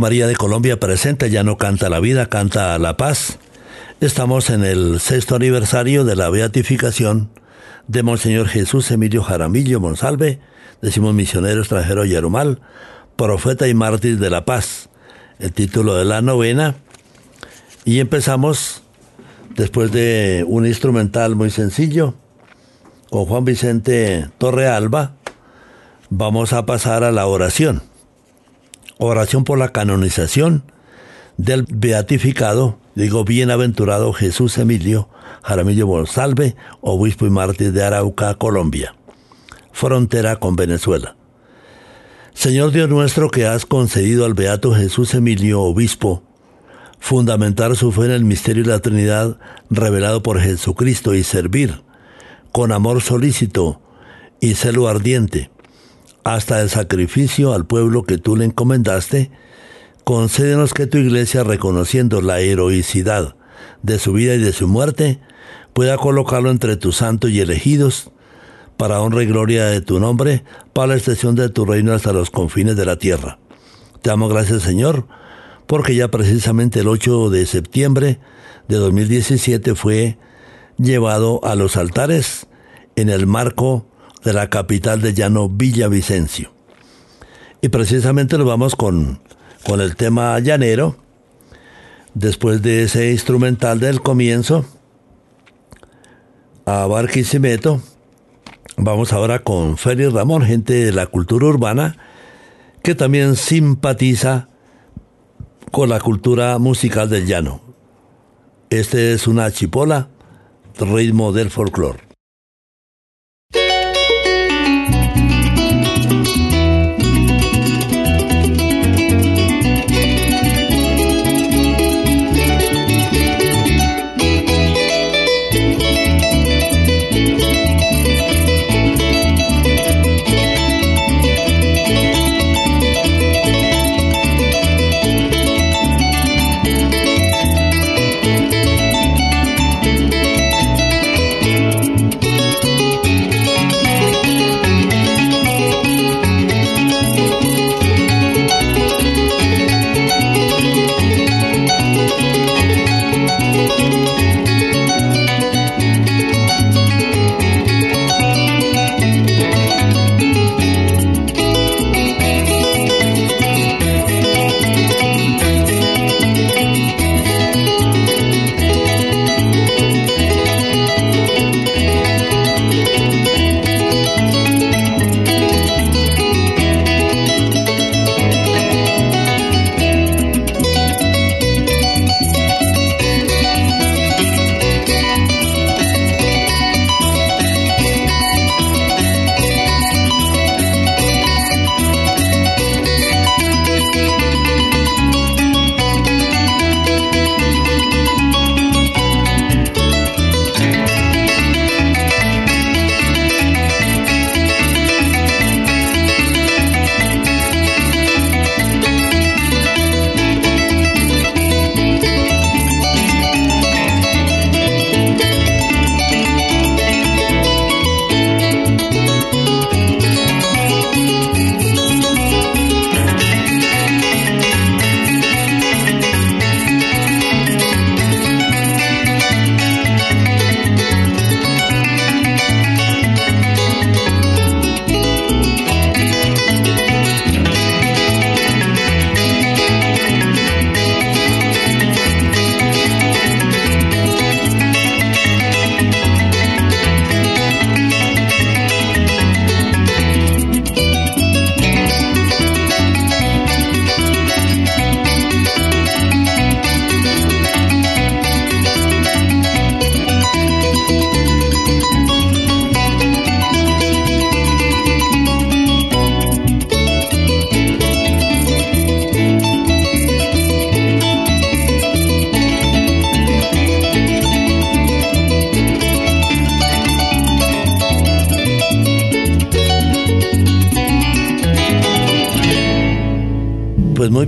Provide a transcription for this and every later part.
María de Colombia presenta Ya no canta la vida, canta la paz. Estamos en el sexto aniversario de la beatificación de Monseñor Jesús Emilio Jaramillo Monsalve, decimos misionero extranjero Yerumal, profeta y mártir de la paz, el título de la novena. Y empezamos, después de un instrumental muy sencillo, con Juan Vicente Torrealba, vamos a pasar a la oración. Oración por la canonización del beatificado, digo bienaventurado Jesús Emilio Jaramillo Monsalve, obispo y mártir de Arauca, Colombia, frontera con Venezuela. Señor Dios nuestro que has concedido al beato Jesús Emilio, obispo, fundamentar su fe en el misterio de la Trinidad revelado por Jesucristo y servir con amor solícito y celo ardiente hasta el sacrificio al pueblo que tú le encomendaste, concédenos que tu iglesia, reconociendo la heroicidad de su vida y de su muerte, pueda colocarlo entre tus santos y elegidos, para honra y gloria de tu nombre, para la extensión de tu reino hasta los confines de la tierra. Te damos gracias, Señor, porque ya precisamente el 8 de septiembre de 2017 fue llevado a los altares en el marco de la capital de llano Villavicencio. Y precisamente lo vamos con, con el tema llanero, después de ese instrumental del comienzo, a Barquisimeto, vamos ahora con Félix Ramón, gente de la cultura urbana, que también simpatiza con la cultura musical del llano. Este es una chipola, ritmo del folclore.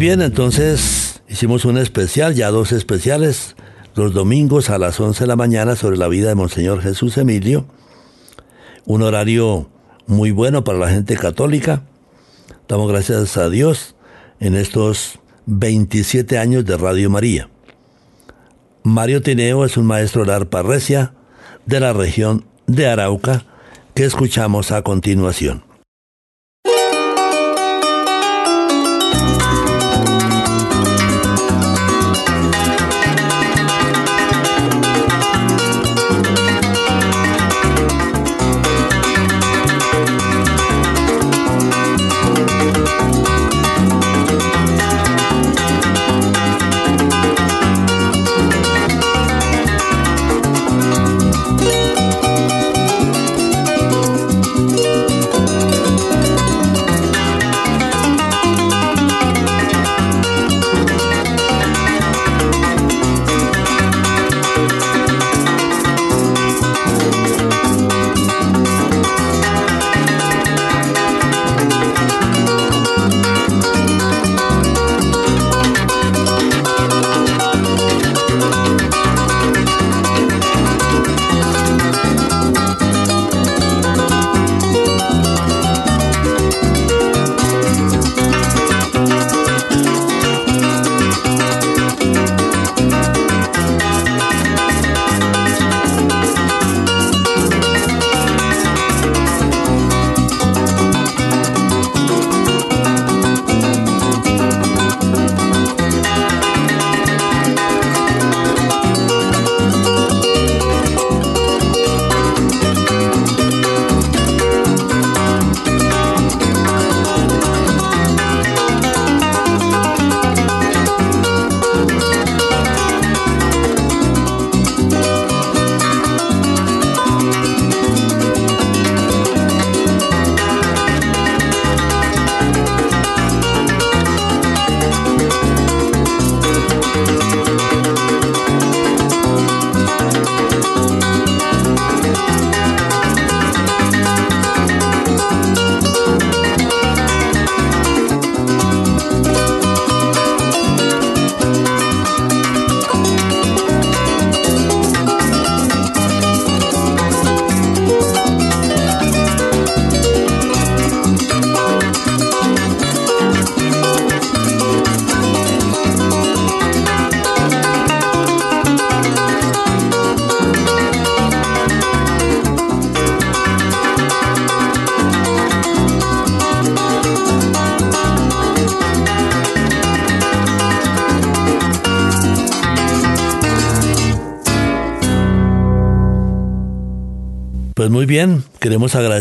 Bien, entonces hicimos un especial, ya dos especiales, los domingos a las 11 de la mañana sobre la vida de Monseñor Jesús Emilio. Un horario muy bueno para la gente católica. Damos gracias a Dios en estos 27 años de Radio María. Mario Tineo es un maestro de arpa recia de la región de Arauca que escuchamos a continuación.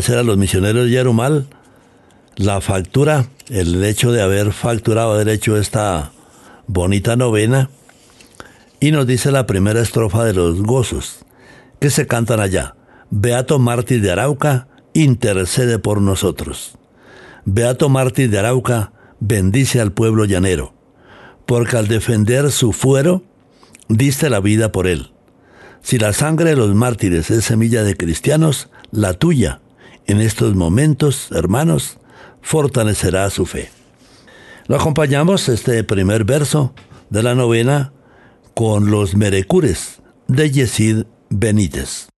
A los misioneros de Yarumal la factura, el hecho de haber facturado, haber hecho esta bonita novena. Y nos dice la primera estrofa de los gozos, que se cantan allá. Beato Mártir de Arauca, intercede por nosotros. Beato Mártir de Arauca, bendice al pueblo llanero, porque al defender su fuero, diste la vida por él. Si la sangre de los mártires es semilla de cristianos, la tuya, en estos momentos, hermanos, fortalecerá su fe. Lo acompañamos este primer verso de la novena con los merecures de Yesid Benítez.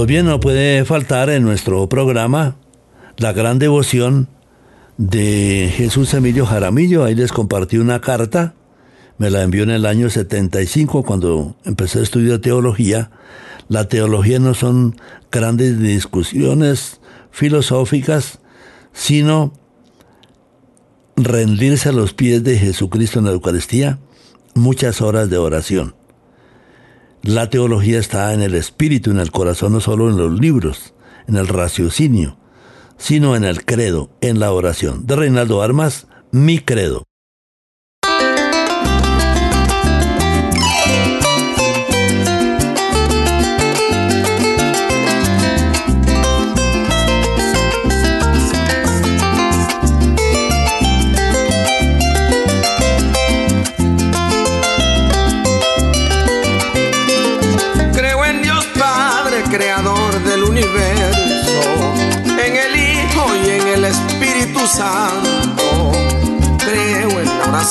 Pues bien, no puede faltar en nuestro programa la gran devoción de Jesús Emilio Jaramillo. Ahí les compartí una carta, me la envió en el año 75 cuando empecé a estudiar teología. La teología no son grandes discusiones filosóficas, sino rendirse a los pies de Jesucristo en la Eucaristía, muchas horas de oración. La teología está en el espíritu, en el corazón, no solo en los libros, en el raciocinio, sino en el credo, en la oración. De Reinaldo Armas, mi credo.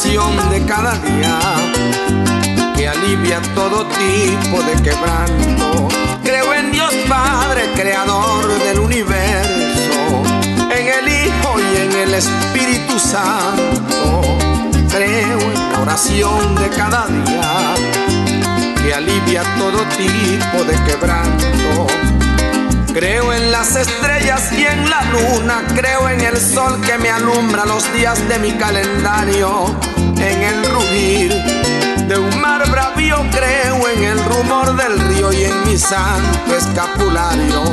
De cada día que alivia todo tipo de quebranto. Creo en Dios Padre, creador del universo, en el Hijo y en el Espíritu Santo. Creo en la oración de cada día que alivia todo tipo de quebranto. Creo en las estrellas y en la luna, creo en el sol que me alumbra los días de mi calendario, en el rugir de un mar bravío, creo en el rumor del río y en mi santo escapulario.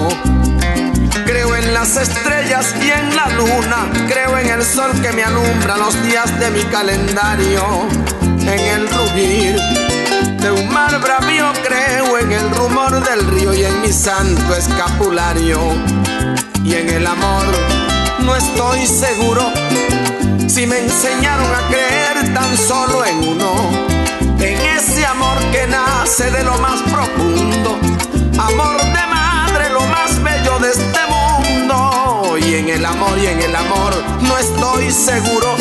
Creo en las estrellas y en la luna, creo en el sol que me alumbra los días de mi calendario, en el rugir de un mar bravío creo en el rumor del río y en mi santo escapulario. Y en el amor no estoy seguro si me enseñaron a creer tan solo en uno. En ese amor que nace de lo más profundo. Amor de madre, lo más bello de este mundo. Y en el amor y en el amor no estoy seguro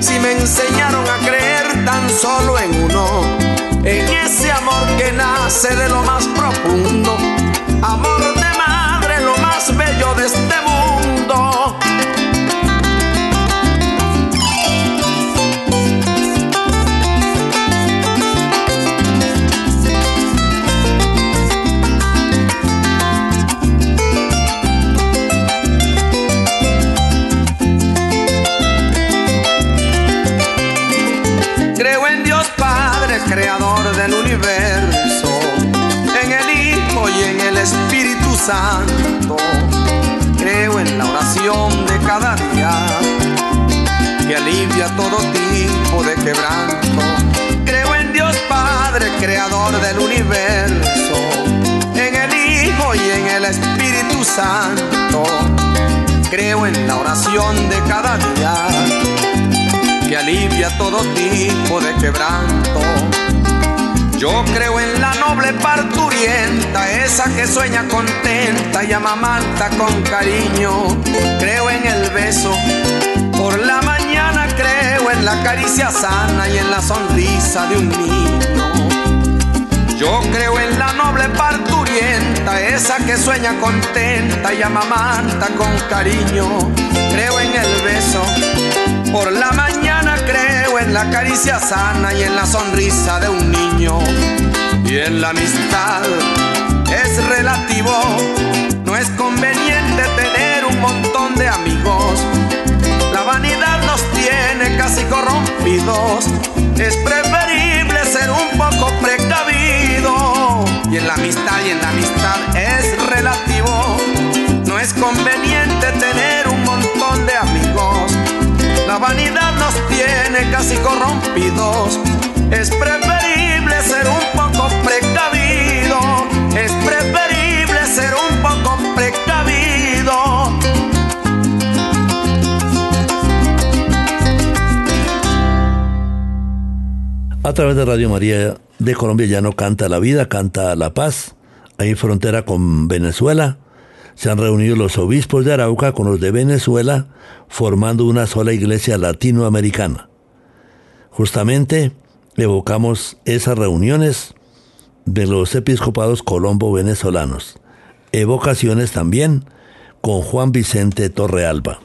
si me enseñaron a creer tan solo en uno en ese amor que nace de lo más profundo, amor de madre, lo más bello de este mundo. Santo. Creo en la oración de cada día que alivia todo tipo de quebranto. Creo en Dios Padre, creador del universo, en el Hijo y en el Espíritu Santo. Creo en la oración de cada día que alivia todo tipo de quebranto. Yo creo en la noble parturienta, esa que sueña contenta y amamanta con cariño. Creo en el beso por la mañana, creo en la caricia sana y en la sonrisa de un niño. Yo creo en la noble parturienta, esa que sueña contenta y amamanta con cariño. Creo en el beso por la mañana creo en la caricia sana y en la sonrisa de un niño. Y en la amistad es relativo, no es conveniente tener un montón de amigos. La vanidad nos tiene casi corrompidos, es preferible ser un poco precavido. Y en la amistad y en la amistad es relativo, no es conveniente tener un montón de amigos la vanidad nos tiene casi corrompidos. Es preferible A través de Radio María de Colombia ya no canta la vida, canta la paz. Hay frontera con Venezuela se han reunido los obispos de Arauca con los de Venezuela, formando una sola iglesia latinoamericana. Justamente evocamos esas reuniones de los episcopados colombo-venezolanos. Evocaciones también con Juan Vicente Torrealba.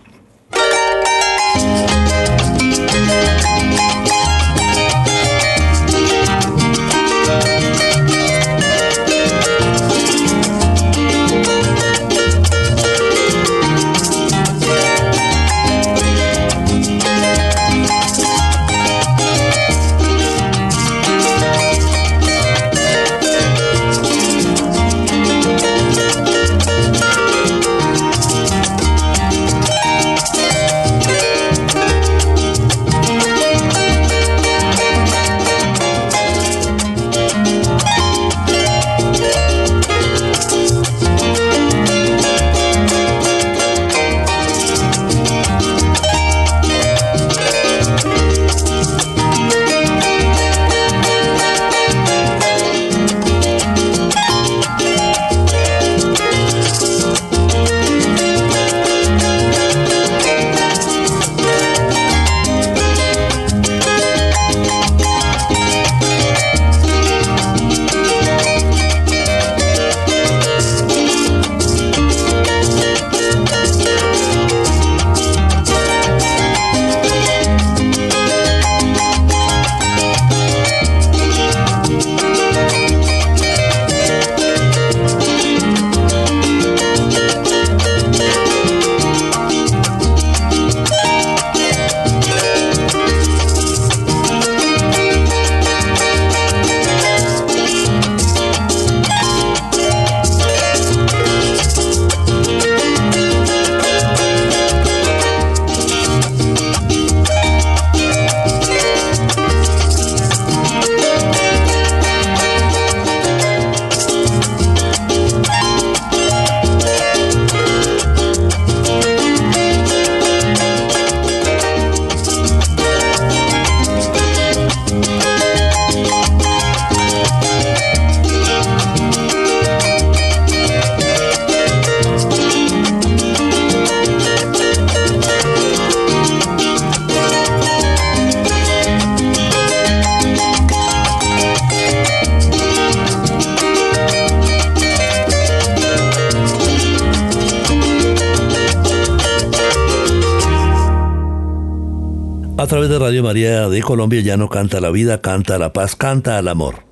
A través de Radio María de Colombia ya no canta la vida, canta la paz, canta el amor.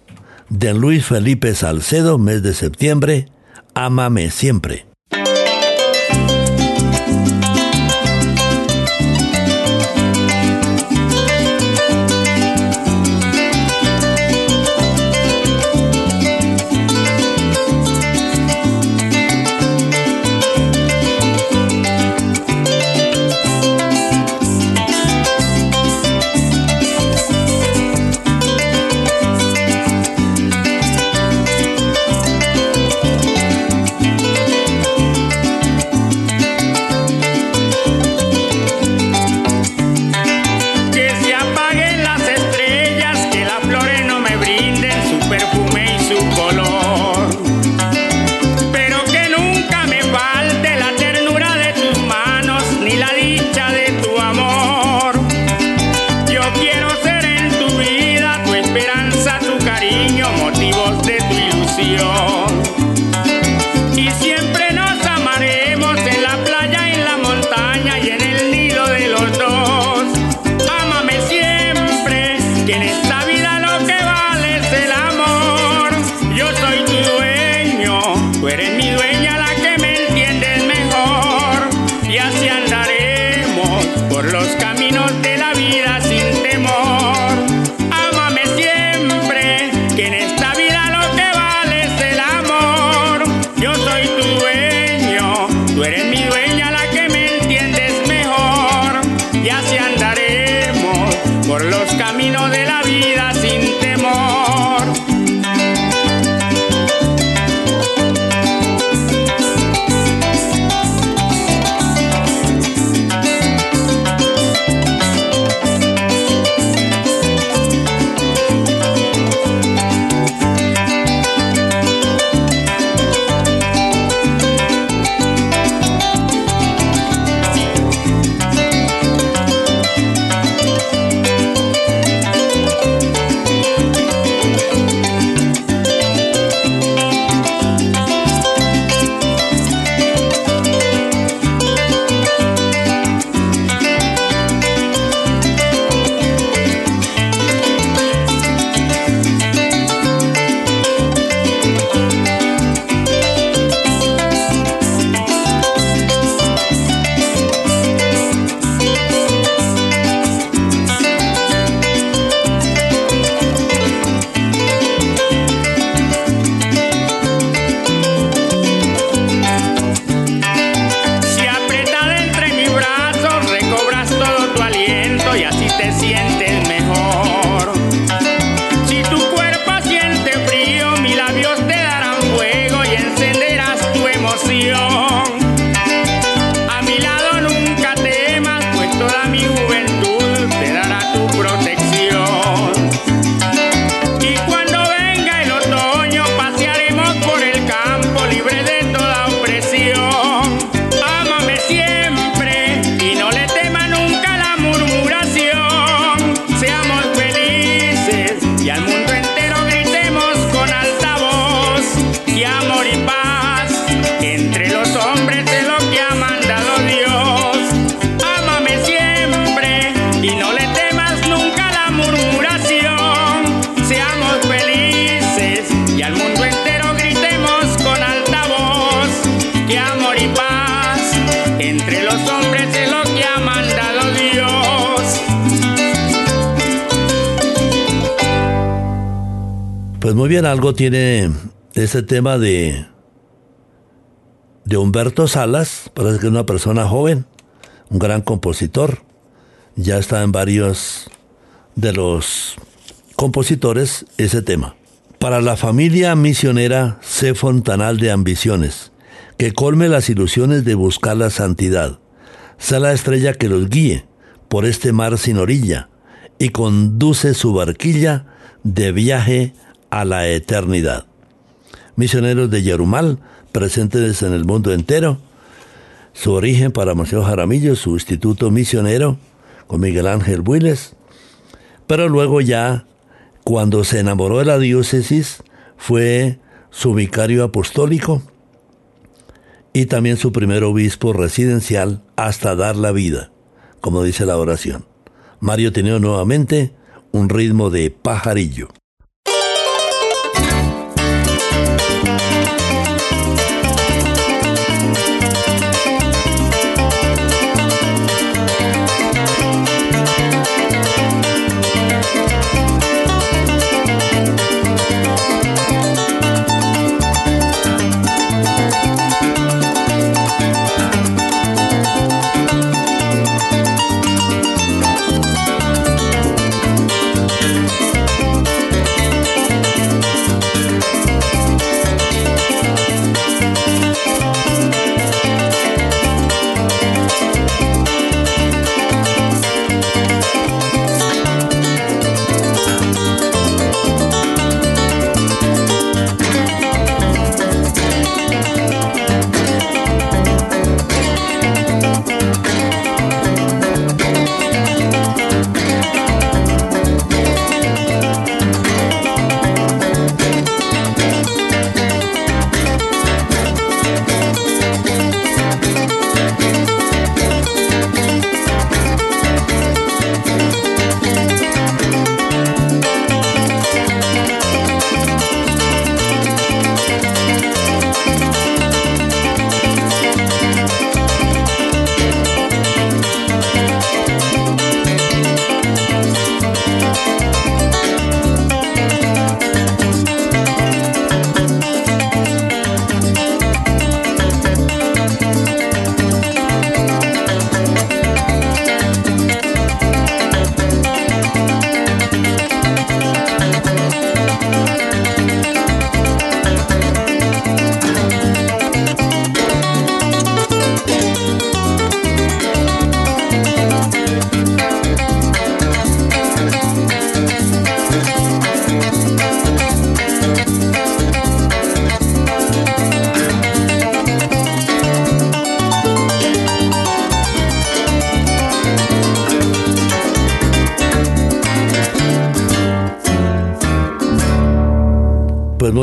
De Luis Felipe Salcedo, mes de septiembre, Ámame siempre. carnívoro Pues muy bien, algo tiene ese tema de de Humberto Salas, parece que es una persona joven, un gran compositor, ya está en varios de los compositores ese tema. Para la familia misionera, sé fontanal de ambiciones, que colme las ilusiones de buscar la santidad. Sé la estrella que los guíe por este mar sin orilla y conduce su barquilla de viaje a la eternidad. Misioneros de Yerumal, presentes en el mundo entero. Su origen para Monseñor Jaramillo, su instituto misionero con Miguel Ángel Builes. Pero luego ya, cuando se enamoró de la diócesis, fue su vicario apostólico y también su primer obispo residencial hasta dar la vida, como dice la oración. Mario tenía nuevamente un ritmo de pajarillo.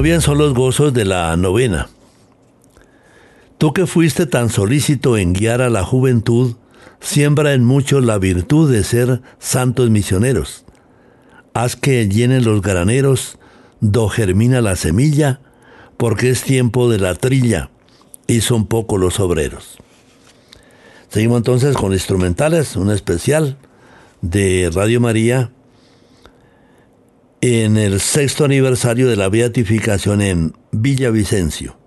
Bien son los gozos de la novena. Tú que fuiste tan solícito en guiar a la juventud, siembra en muchos la virtud de ser santos misioneros. Haz que llenen los graneros, do germina la semilla, porque es tiempo de la trilla, y son pocos los obreros. Seguimos entonces con instrumentales, un especial de Radio María en el sexto aniversario de la beatificación en Villavicencio.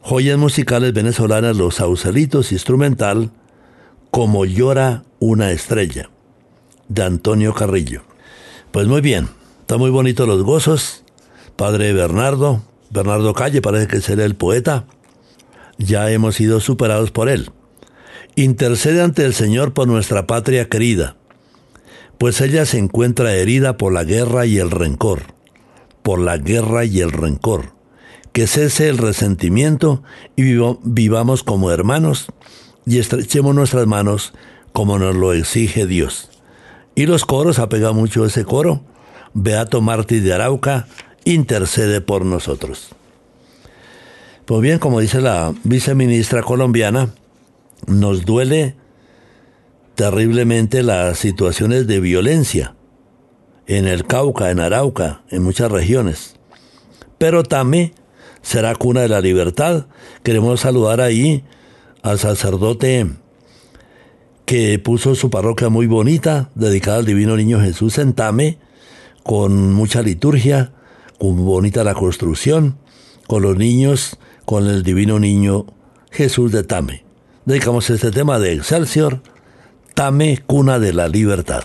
Joyas musicales venezolanas Los Sausalitos instrumental Como llora una estrella de Antonio Carrillo. Pues muy bien, está muy bonito los gozos. Padre Bernardo, Bernardo Calle parece que será el poeta. Ya hemos sido superados por él. Intercede ante el Señor por nuestra patria querida pues ella se encuentra herida por la guerra y el rencor, por la guerra y el rencor. Que cese el resentimiento y vivamos como hermanos y estrechemos nuestras manos como nos lo exige Dios. Y los coros, apega mucho ese coro. Beato Martí de Arauca, intercede por nosotros. Pues bien, como dice la viceministra colombiana, nos duele terriblemente las situaciones de violencia en el Cauca, en Arauca, en muchas regiones. Pero también será cuna de la libertad. Queremos saludar ahí al sacerdote que puso su parroquia muy bonita, dedicada al Divino Niño Jesús en Tame, con mucha liturgia, con bonita la construcción, con los niños, con el Divino Niño Jesús de Tame. Dedicamos este tema de Excelsior, Tame, cuna de la libertad.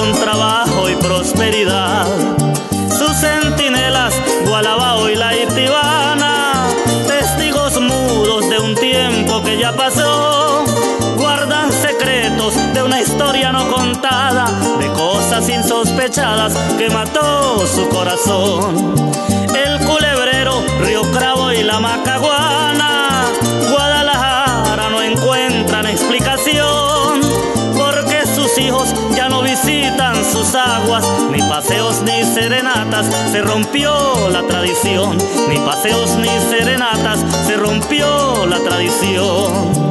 Imploraron trabajo y prosperidad. Sus centinelas, Gualabao y la Itibana, testigos mudos de un tiempo que ya pasó, guardan secretos de una historia no contada insospechadas que mató su corazón. El culebrero, Río Cravo y la Macaguana, aguas, ni paseos ni serenatas, se rompió la tradición. Ni paseos ni serenatas, se rompió la tradición.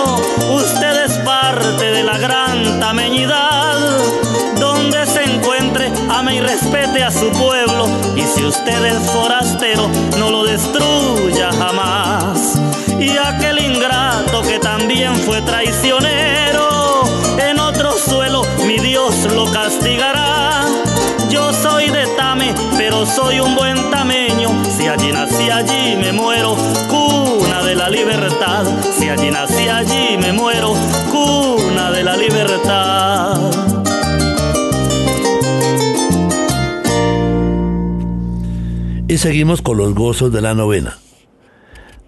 de la gran tameñidad. Donde se encuentre, ame y respete a su pueblo. Y si usted es forastero, no lo destruya jamás. Y aquel ingrato que también fue traicionero, en otro suelo mi Dios lo castigará. Yo soy de Soy un buen tameño. Si allí nací, allí me muero la libertad. Si allí nací, allí me muero, cuna de la libertad. Y seguimos con los gozos de la novena.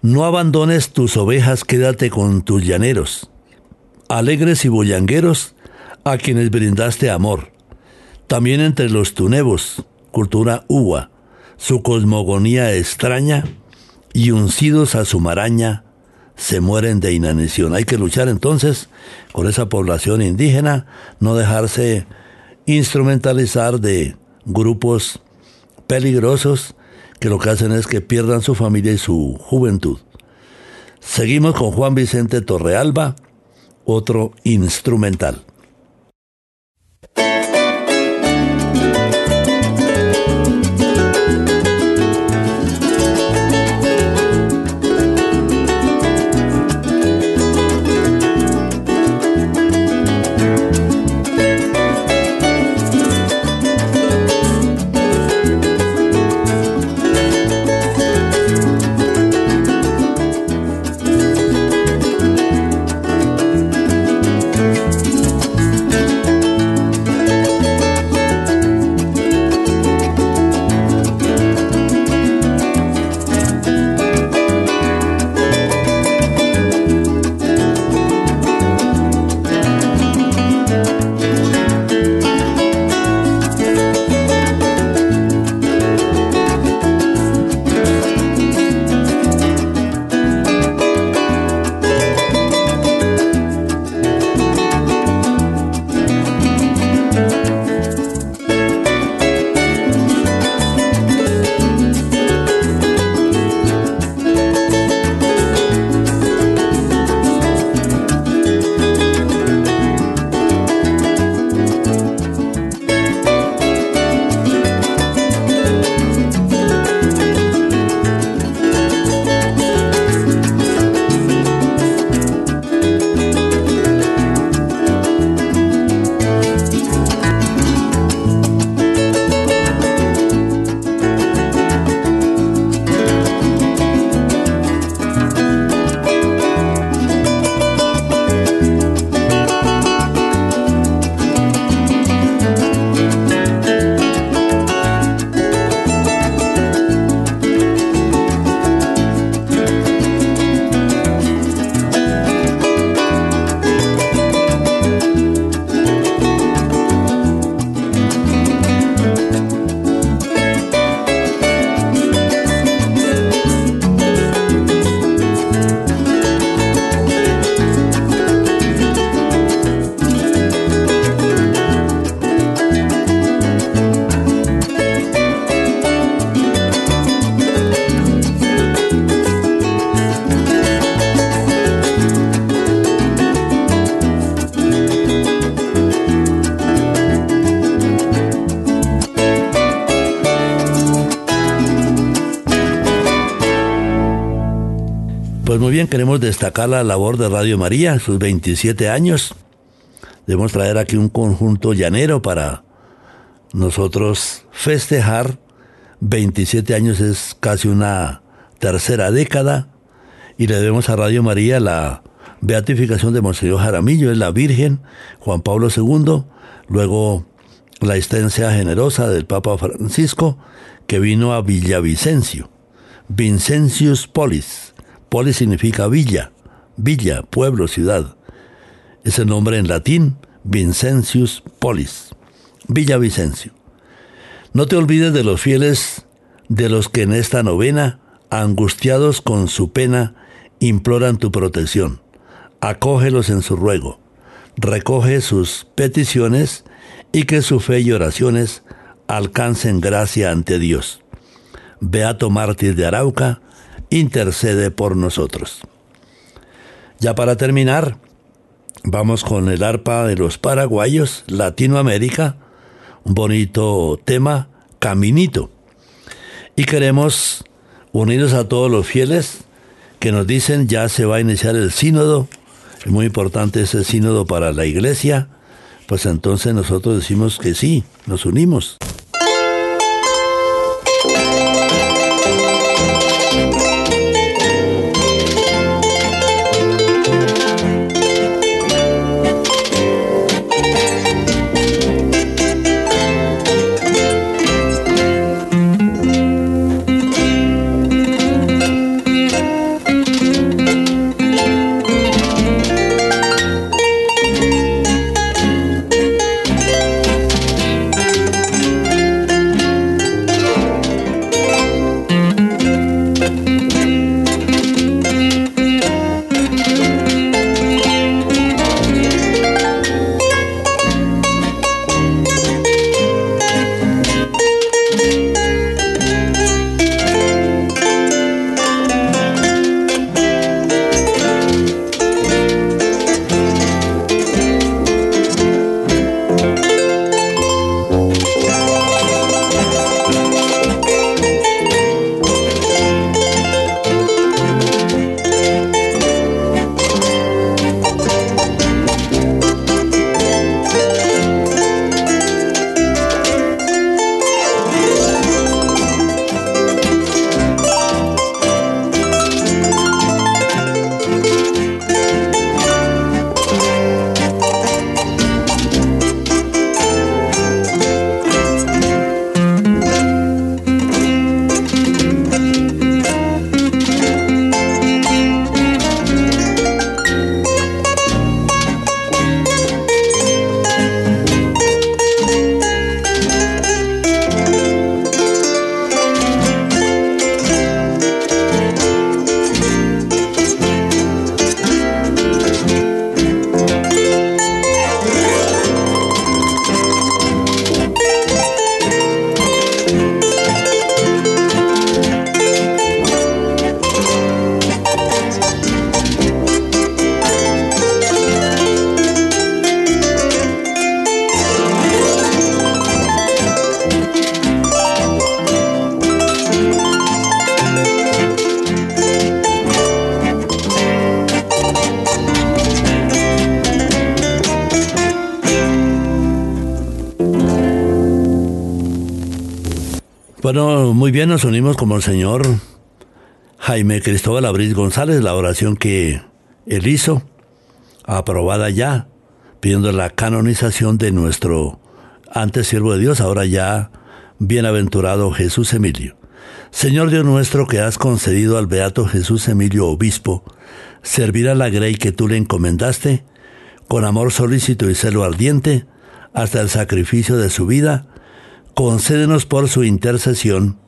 No abandones tus ovejas, quédate con tus llaneros, alegres y bullangueros, a quienes brindaste amor. También entre los tunebos, cultura uva, su cosmogonía extraña, y uncidos a su maraña se mueren de inanición. Hay que luchar entonces con esa población indígena, no dejarse instrumentalizar de grupos peligrosos que lo que hacen es que pierdan su familia y su juventud. Seguimos con Juan Vicente Torrealba, otro instrumental. Pues muy bien, queremos destacar la labor de Radio María, sus 27 años. Debemos traer aquí un conjunto llanero para nosotros festejar. 27 años es casi una tercera década y le debemos a Radio María la beatificación de Monseñor Jaramillo, es la Virgen, Juan Pablo II, luego la extensia generosa del Papa Francisco que vino a Villavicencio, Vincencius Polis, Polis significa villa, villa, pueblo, ciudad. Ese nombre en latín, Vincencius Polis, Villa Vicencio. No te olvides de los fieles, de los que en esta novena, angustiados con su pena, imploran tu protección. Acógelos en su ruego. Recoge sus peticiones y que su fe y oraciones alcancen gracia ante Dios. Beato Mártir de Arauca, intercede por nosotros. Ya para terminar, vamos con el arpa de los paraguayos, Latinoamérica, un bonito tema, Caminito. Y queremos unirnos a todos los fieles que nos dicen ya se va a iniciar el sínodo, es muy importante ese sínodo para la iglesia, pues entonces nosotros decimos que sí, nos unimos. Muy bien, nos unimos como el señor Jaime Cristóbal Abril González, la oración que él hizo, aprobada ya, pidiendo la canonización de nuestro antes siervo de Dios, ahora ya bienaventurado Jesús Emilio. Señor Dios nuestro, que has concedido al beato Jesús Emilio Obispo servir a la grey que tú le encomendaste, con amor solícito y celo ardiente, hasta el sacrificio de su vida, concédenos por su intercesión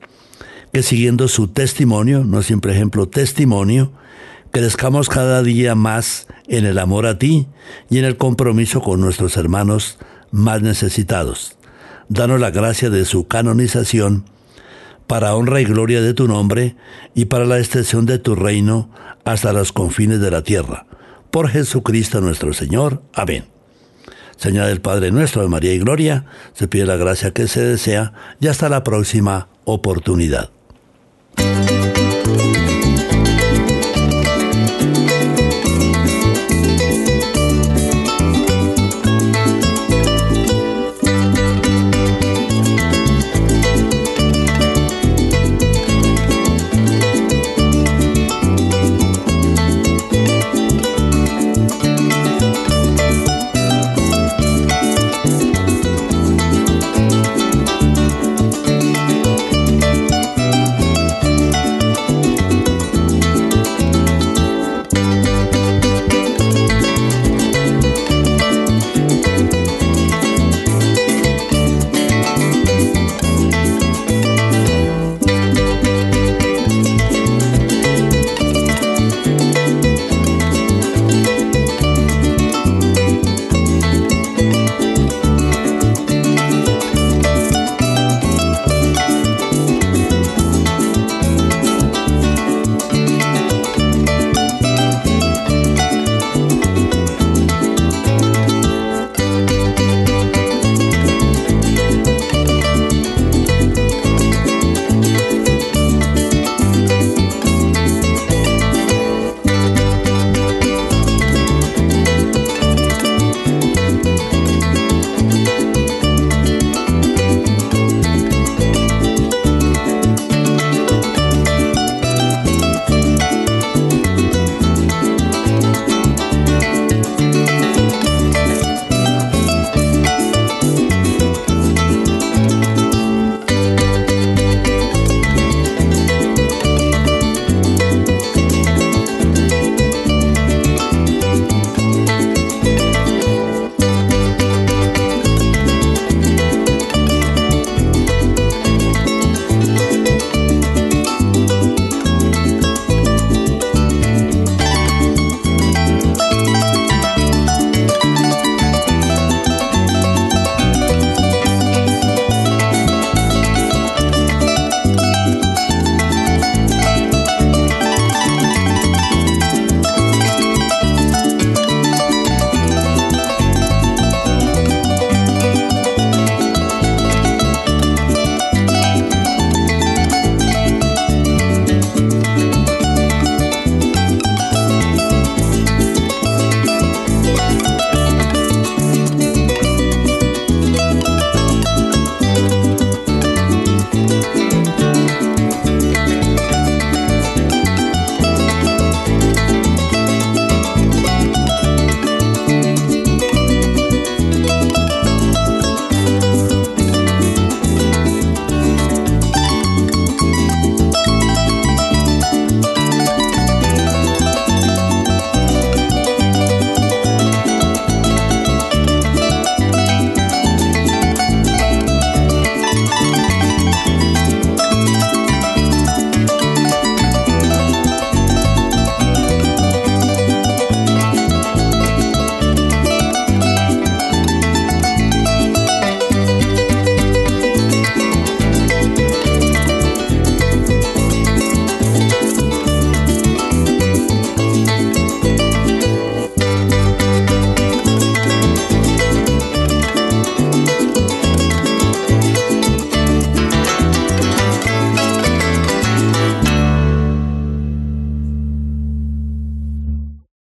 que siguiendo su testimonio, no siempre ejemplo, testimonio, crezcamos cada día más en el amor a ti y en el compromiso con nuestros hermanos más necesitados. Danos la gracia de su canonización para honra y gloria de tu nombre y para la extensión de tu reino hasta los confines de la tierra. Por Jesucristo nuestro Señor. Amén. Señor del Padre nuestro de María y Gloria, se pide la gracia que se desea y hasta la próxima oportunidad. Thank you.